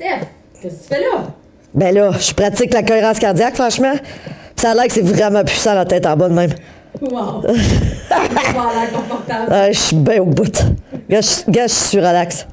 Steph, qu'est-ce que tu fais là? Ben là, je pratique la cohérence cardiaque, franchement. Ça a l'air que c'est vraiment puissant la tête en bas de même. Wow! Ah, je suis bien au bout. Gars, je suis relax.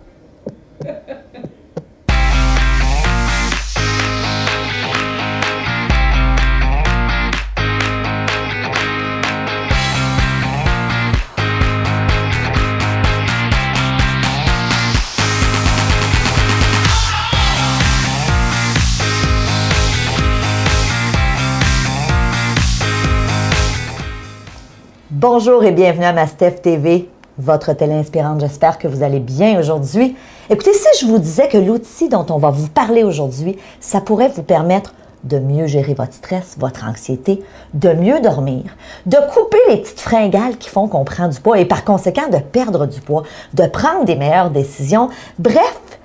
Bonjour et bienvenue à ma Steph TV, votre télé inspirante. J'espère que vous allez bien aujourd'hui. Écoutez, si je vous disais que l'outil dont on va vous parler aujourd'hui, ça pourrait vous permettre de mieux gérer votre stress, votre anxiété, de mieux dormir, de couper les petites fringales qui font qu'on prend du poids et par conséquent de perdre du poids, de prendre des meilleures décisions. Bref,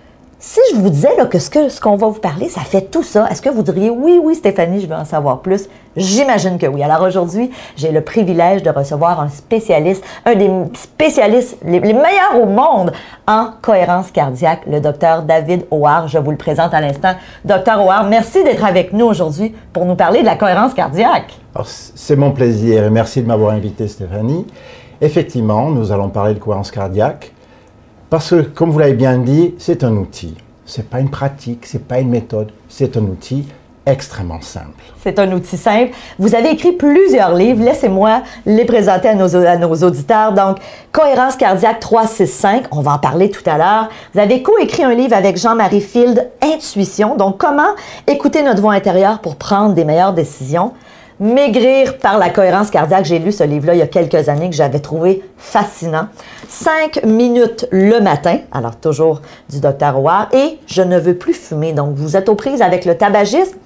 si je vous disais que ce qu'on va vous parler, ça fait tout ça, est-ce que vous diriez oui, oui, Stéphanie, je veux en savoir plus? J'imagine que oui. Alors aujourd'hui, j'ai le privilège de recevoir un spécialiste, un des spécialistes les, meilleurs au monde en cohérence cardiaque, le docteur David Howard. Je vous le présente à l'instant. Docteur Howard, merci d'être avec nous aujourd'hui pour nous parler de la cohérence cardiaque. C'est mon plaisir et merci de m'avoir invité Stéphanie. Effectivement, nous allons parler de cohérence cardiaque parce que, comme vous l'avez bien dit, c'est un outil. C'est pas une pratique, c'est pas une méthode, c'est un outil extrêmement simple. C'est un outil simple. Vous avez écrit plusieurs livres. Laissez-moi les présenter à nos, à nos auditeurs. Donc, Cohérence cardiaque 365, on va en parler tout à l'heure. Vous avez coécrit un livre avec Jean-Marie Field, Intuition. Donc, comment écouter notre voix intérieure pour prendre des meilleures décisions? Maigrir par la cohérence cardiaque, j'ai lu ce livre-là il y a quelques années que j'avais trouvé fascinant. Cinq minutes le matin, alors toujours du docteur Howard, et je ne veux plus fumer. Donc, vous êtes aux prises avec le tabagisme,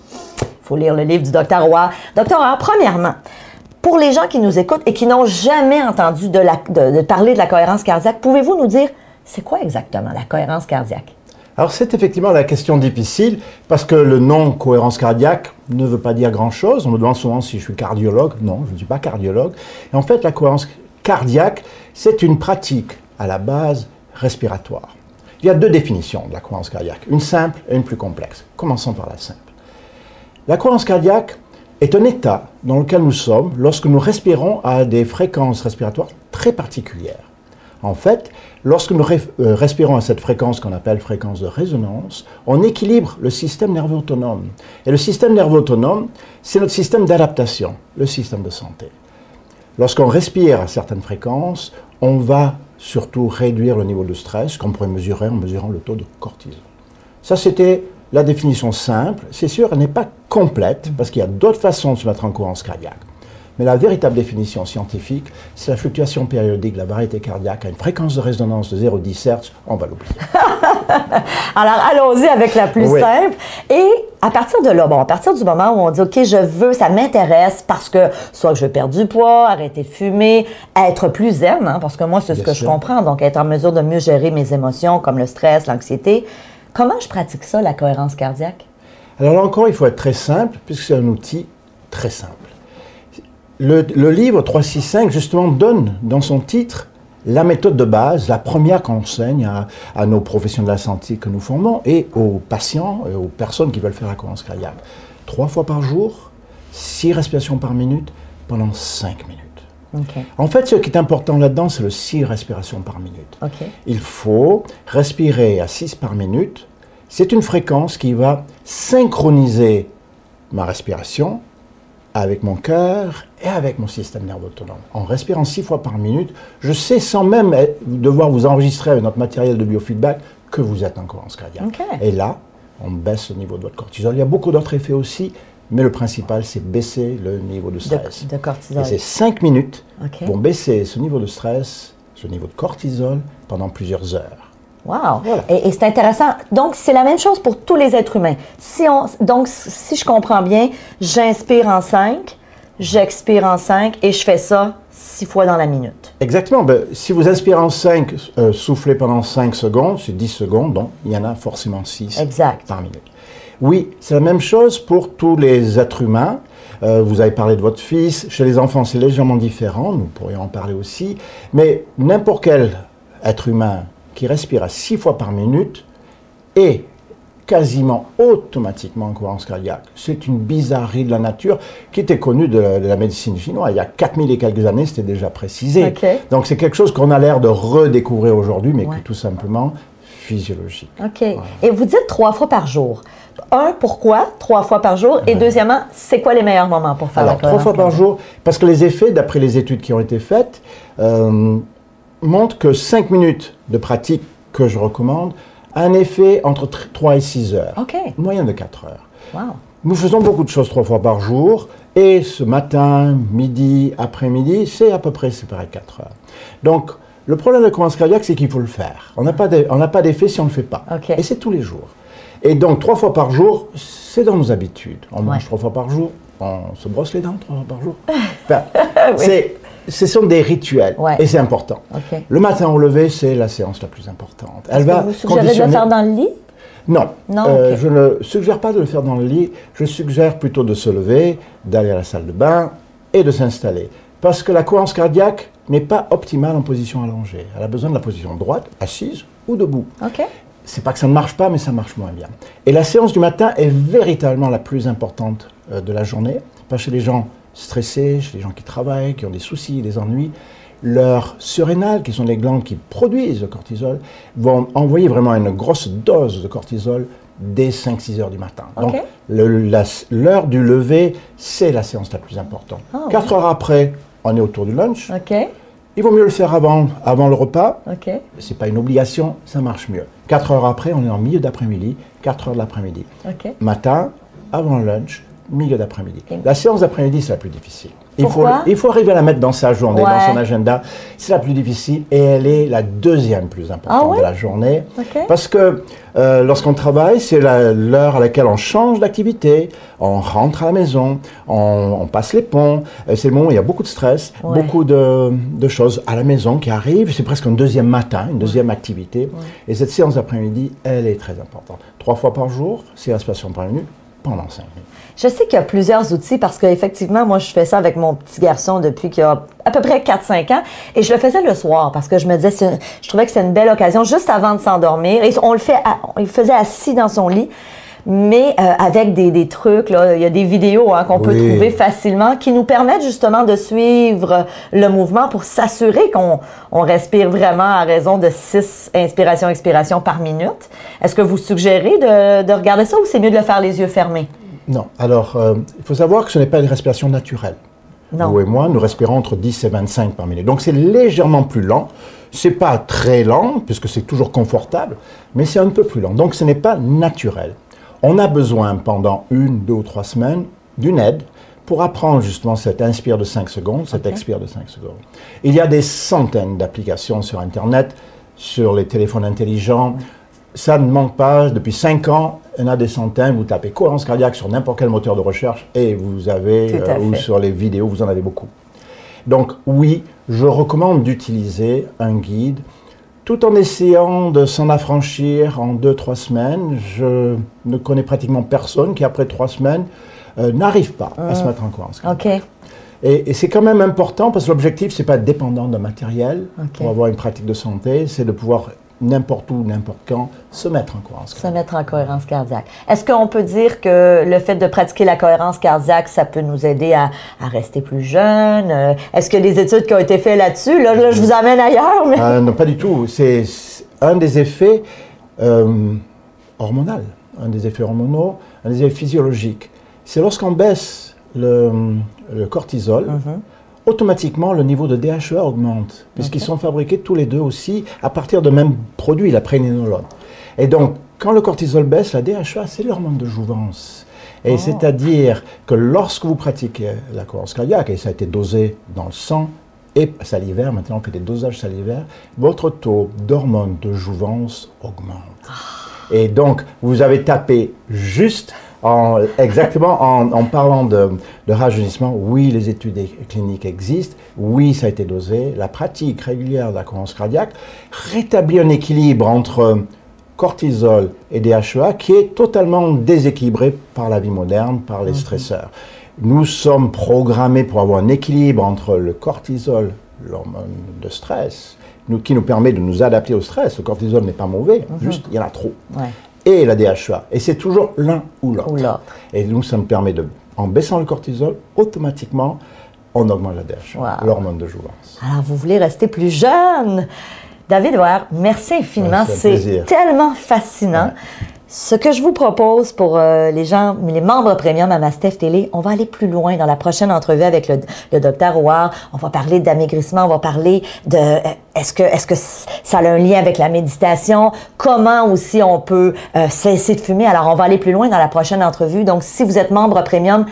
faut lire le livre du docteur Howard. Docteur Howard, premièrement, pour les gens qui nous écoutent et qui n'ont jamais entendu parler de la cohérence cardiaque, pouvez-vous nous dire c'est quoi exactement la cohérence cardiaque? Alors c'est effectivement la question difficile parce que le nom cohérence cardiaque ne veut pas dire grand-chose. On me demande souvent si je suis cardiologue. Non, je ne suis pas cardiologue. Et en fait, la cohérence cardiaque, c'est une pratique à la base respiratoire. Il y a deux définitions de la cohérence cardiaque, une simple et une plus complexe. Commençons par la simple. La cohérence cardiaque est un état dans lequel nous sommes lorsque nous respirons à des fréquences respiratoires très particulières. En fait, lorsque nous euh, respirons à cette fréquence qu'on appelle fréquence de résonance, on équilibre le système nerveux autonome. Et le système nerveux autonome, c'est notre système d'adaptation, le système de santé. Lorsqu'on respire à certaines fréquences, on va surtout réduire le niveau de stress qu'on pourrait mesurer en mesurant le taux de cortisol. Ça, c'était la définition simple. C'est sûr, elle n'est pas complète parce qu'il y a d'autres façons de se mettre en cohérence cardiaque. Mais la véritable définition scientifique, c'est la fluctuation périodique de la variété cardiaque à une fréquence de résonance de 0,10 Hz. On va l'oublier. Alors, allons-y avec la plus Oui. simple. Et à partir de là, bon, à partir du moment où on dit, OK, je veux, ça m'intéresse parce que soit que je veux perdre du poids, arrêter de fumer, être plus zen, hein, parce que moi, c'est ce Bien que je comprends, donc être en mesure de mieux gérer mes émotions comme le stress, l'anxiété. Comment je pratique ça, la cohérence cardiaque? Alors là encore, il faut être très simple, puisque c'est un outil très simple. Le, le livre 365, justement, donne dans son titre la méthode de base, la première qu'on enseigne à, à nos professions de la santé que nous formons et aux patients, et aux personnes qui veulent faire la cohérence cardiaque. Trois fois par jour, six respirations par minute, pendant cinq minutes. En fait, ce qui est important là-dedans, c'est le six respirations par minute. Il faut respirer à 6 par minute. C'est une fréquence qui va synchroniser ma respiration avec mon cœur et avec mon système nerveux autonome. En respirant 6 fois par minute, je sais sans même eh, devoir vous enregistrer avec notre matériel de biofeedback que vous êtes en cohérence cardiaque. Et là, on baisse le niveau de votre cortisol. Il y a beaucoup d'autres effets aussi, mais le principal, c'est baisser le niveau de stress. de cortisol. Et ces 5 minutes Ok. vont baisser ce niveau de stress, ce niveau de cortisol pendant plusieurs heures. Wow! Voilà. Et, et c'est intéressant. Donc, c'est la même chose pour tous les êtres humains. Si on, donc, si je comprends bien, j'inspire en 5, j'expire en 5 et je fais ça six fois dans la minute. Exactement. Ben, si vous inspirez en 5, euh, soufflez pendant 5 secondes, c'est 10 secondes, donc il y en a forcément 6 Exact. par minute. Oui, c'est la même chose pour tous les êtres humains. Euh, vous avez parlé de votre fils. Chez les enfants, c'est légèrement différent. Nous pourrions en parler aussi. Mais n'importe quel être humain qui respire à 6 fois par minute et quasiment automatiquement en cohérence cardiaque. C'est une bizarrerie de la nature qui était connue de la, de la médecine chinoise. Il y a 4000 et quelques années, c'était déjà précisé. Donc c'est quelque chose qu'on a l'air de redécouvrir aujourd'hui, mais qui est tout simplement physiologique. OK. Et vous dites trois fois par jour. Un, pourquoi trois fois par jour? Et deuxièmement, c'est quoi les meilleurs moments pour faire Alors, la trois fois par jour, parce que les effets, d'après les études qui ont été faites, euh, montrent que 5 minutes de pratique que je recommande a un effet entre 3 et 6 heures. OK. Une moyenne de 4 heures. Wow. Nous faisons beaucoup de choses trois fois par jour, et ce matin, midi, après-midi, c'est à peu près séparé 4 heures. Donc, le problème de la cohérence cardiaque, c'est qu'il faut le faire. On n'a pas d'effet si on ne le fait pas. Et c'est tous les jours. Et donc, trois fois par jour, c'est dans nos habitudes. On mange trois fois par jour, on se brosse les dents trois fois par jour. Enfin, c'est- ce sont des rituels, Ouais. et c'est important. Le matin au lever, c'est la séance la plus importante. Elle va vous suggérez de le conditionner- faire dans le lit? non, Non, Euh, je ne suggère pas de le faire dans le lit. Je suggère plutôt de se lever, d'aller à la salle de bain et de s'installer. Parce que la cohérence cardiaque n'est pas optimale en position allongée. Elle a besoin de la position droite, assise ou debout. OK. C'est pas que ça ne marche pas, mais ça marche moins bien. Et la séance du matin est véritablement la plus importante euh, de la journée. Pas chez les gens stressés, chez les gens qui travaillent, qui ont des soucis, des ennuis. Leurs surrénales, qui sont les glandes qui produisent le cortisol, vont envoyer vraiment une grosse dose de cortisol dès 5-6 heures du matin. Donc, l'heure du lever, c'est la séance la plus importante. Ah, ouais. 4 heures après, on est autour du lunch. Il vaut mieux le faire avant, avant le repas, OK. c'est pas une obligation, ça marche mieux. 4 heures après, on est en milieu d'après-midi, 4 heures de l'après-midi. Matin, avant le lunch, milieu d'après-midi. La séance d'après-midi, c'est la plus difficile. Il faut, il faut arriver à la mettre dans sa journée, Ouais. dans son agenda. C'est la plus difficile et elle est la deuxième plus importante Ah ouais de la journée. Ok. Parce que euh, lorsqu'on travaille, c'est la- l'heure à laquelle on change d'activité, on rentre à la maison, on, on passe les ponts. Euh, C'est le moment où il y a beaucoup de stress, Ouais. beaucoup de, de choses à la maison qui arrivent. C'est presque un deuxième matin, une deuxième activité. Et cette séance d'après-midi, elle est très importante. Trois fois par jour, c'est respiration par minute, Je sais qu'il y a plusieurs outils parce qu'effectivement, moi, je fais ça avec mon petit garçon depuis qu'il a à peu près 4-5 ans. Et je le faisais le soir parce que je me disais, c'est- je trouvais que c'était une belle occasion juste avant de s'endormir. Et on le fait, on le faisait assis dans son lit. Mais euh, avec des, des trucs, là, il y a des vidéos hein, qu'on peut trouver facilement qui nous permettent justement de suivre le mouvement pour s'assurer qu'on on respire vraiment à raison de 6 inspirations-expirations par minute. Est-ce que vous suggérez de, de regarder ça ou c'est mieux de le faire les yeux fermés? Non. Alors, euh, il faut savoir que ce n'est pas une respiration naturelle. Non. Vous et moi, nous respirons entre 10 et 25 par minute. Donc, c'est légèrement plus lent. C'est pas très lent, puisque c'est toujours confortable, mais c'est un peu plus lent. Donc, ce n'est pas naturel. On a besoin, pendant une, deux ou trois semaines, d'une aide pour apprendre justement cette inspire de 5 secondes, cette expire de 5 secondes. Il y a des centaines d'applications sur Internet, sur les téléphones intelligents. Ça ne manque pas. Depuis 5 ans, il y en a des centaines. Vous tapez cohérence cardiaque sur n'importe quel moteur de recherche et vous avez, à ou sur les vidéos, vous en avez beaucoup. Donc oui, je recommande d'utiliser un guide tout en essayant de s'en affranchir en 2-3 semaines. Je ne connais pratiquement personne qui, après 3 semaines, euh, n'arrive pas à se mettre en cohérence cardiaque. OK. Et, et c'est quand même important parce que l'objectif, c'est pas être dépendant d'un matériel pour avoir une pratique de santé, c'est de pouvoir n'importe où, n'importe quand, se mettre en cohérence Se cardiaque. mettre en cohérence cardiaque. Est-ce qu'on peut dire que le fait de pratiquer la cohérence cardiaque, ça peut nous aider à, à rester plus jeune? Euh, Est-ce que les études qui ont été faites là-dessus, là, là, je vous amène ailleurs, mais... Euh, non, pas du tout. C'est un des effets euh, hormonaux, un des effets hormonaux, un des effets physiologiques. C'est lorsqu'on baisse le, le cortisol, Mhm. Automatiquement le niveau de DHEA augmente, puisqu'ils sont fabriqués tous les deux aussi à partir de même produit, la prénénolone. Et donc, quand le cortisol baisse, la DHEA, c'est l'hormone de jouvence. Et Oh. c'est-à-dire que lorsque vous pratiquez la cohérence cardiaque, et ça a été dosé dans le sang et salivaire, maintenant on fait des dosages salivaires, votre taux d'hormone de jouvence augmente. Et donc, vous avez tapé juste en, exactement en, en parlant de, de rajeunissement. Oui, les études cliniques existent. Oui, ça a été dosé. La pratique régulière de la cohérence cardiaque rétablit un équilibre entre cortisol et DHEA qui est totalement déséquilibré par la vie moderne, par les stresseurs. Nous sommes programmés pour avoir un équilibre entre le cortisol, l'hormone de stress, nous, qui nous permet de nous adapter au stress. Le cortisol n'est pas mauvais, juste il y en a trop. Ouais. Et la DHEA. Et c'est toujours l'un ou l'autre. Et donc, ça me permet de, en baissant le cortisol, automatiquement, on augmente la Wow. l'hormone de jouvence. Alors, vous voulez rester plus jeune? David Ware, merci infiniment. Ouais, c'est tellement fascinant. Ce que je vous propose pour euh, les gens, les membres premium à Mastef Télé, on va aller plus loin dans la prochaine entrevue avec le, le docteur Ouard. On va parler d'amaigrissement, on va parler de euh, est-ce que est-ce que ça a un lien avec la méditation, comment aussi on peut euh, cesser de fumer? Alors on va aller plus loin dans la prochaine entrevue. Donc si vous êtes membre premium,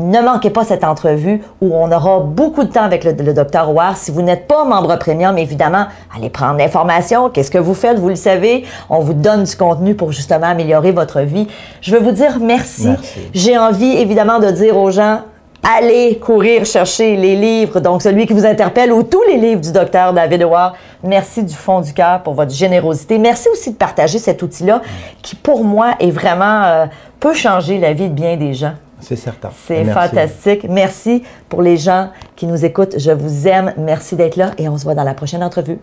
ne manquez pas cette entrevue où on aura beaucoup de temps avec le, le docteur Ouard. Si vous n'êtes pas membre premium, évidemment, allez prendre l'information. Qu'est-ce que vous faites? Vous le savez. On vous donne du contenu pour justement améliorer votre vie. Je veux vous dire merci. Merci. J'ai envie, évidemment, de dire aux gens, allez courir chercher les livres, donc celui qui vous interpelle ou tous les livres du docteur David Ouard. Merci du fond du cœur pour votre générosité. Merci aussi de partager cet outil-là qui, pour moi, est vraiment, euh, peut changer la vie de bien des gens. C'est certain. C'est fantastique. Merci pour les gens qui nous écoutent. Je vous aime. Merci d'être là et on se voit dans la prochaine entrevue.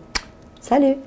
Salut!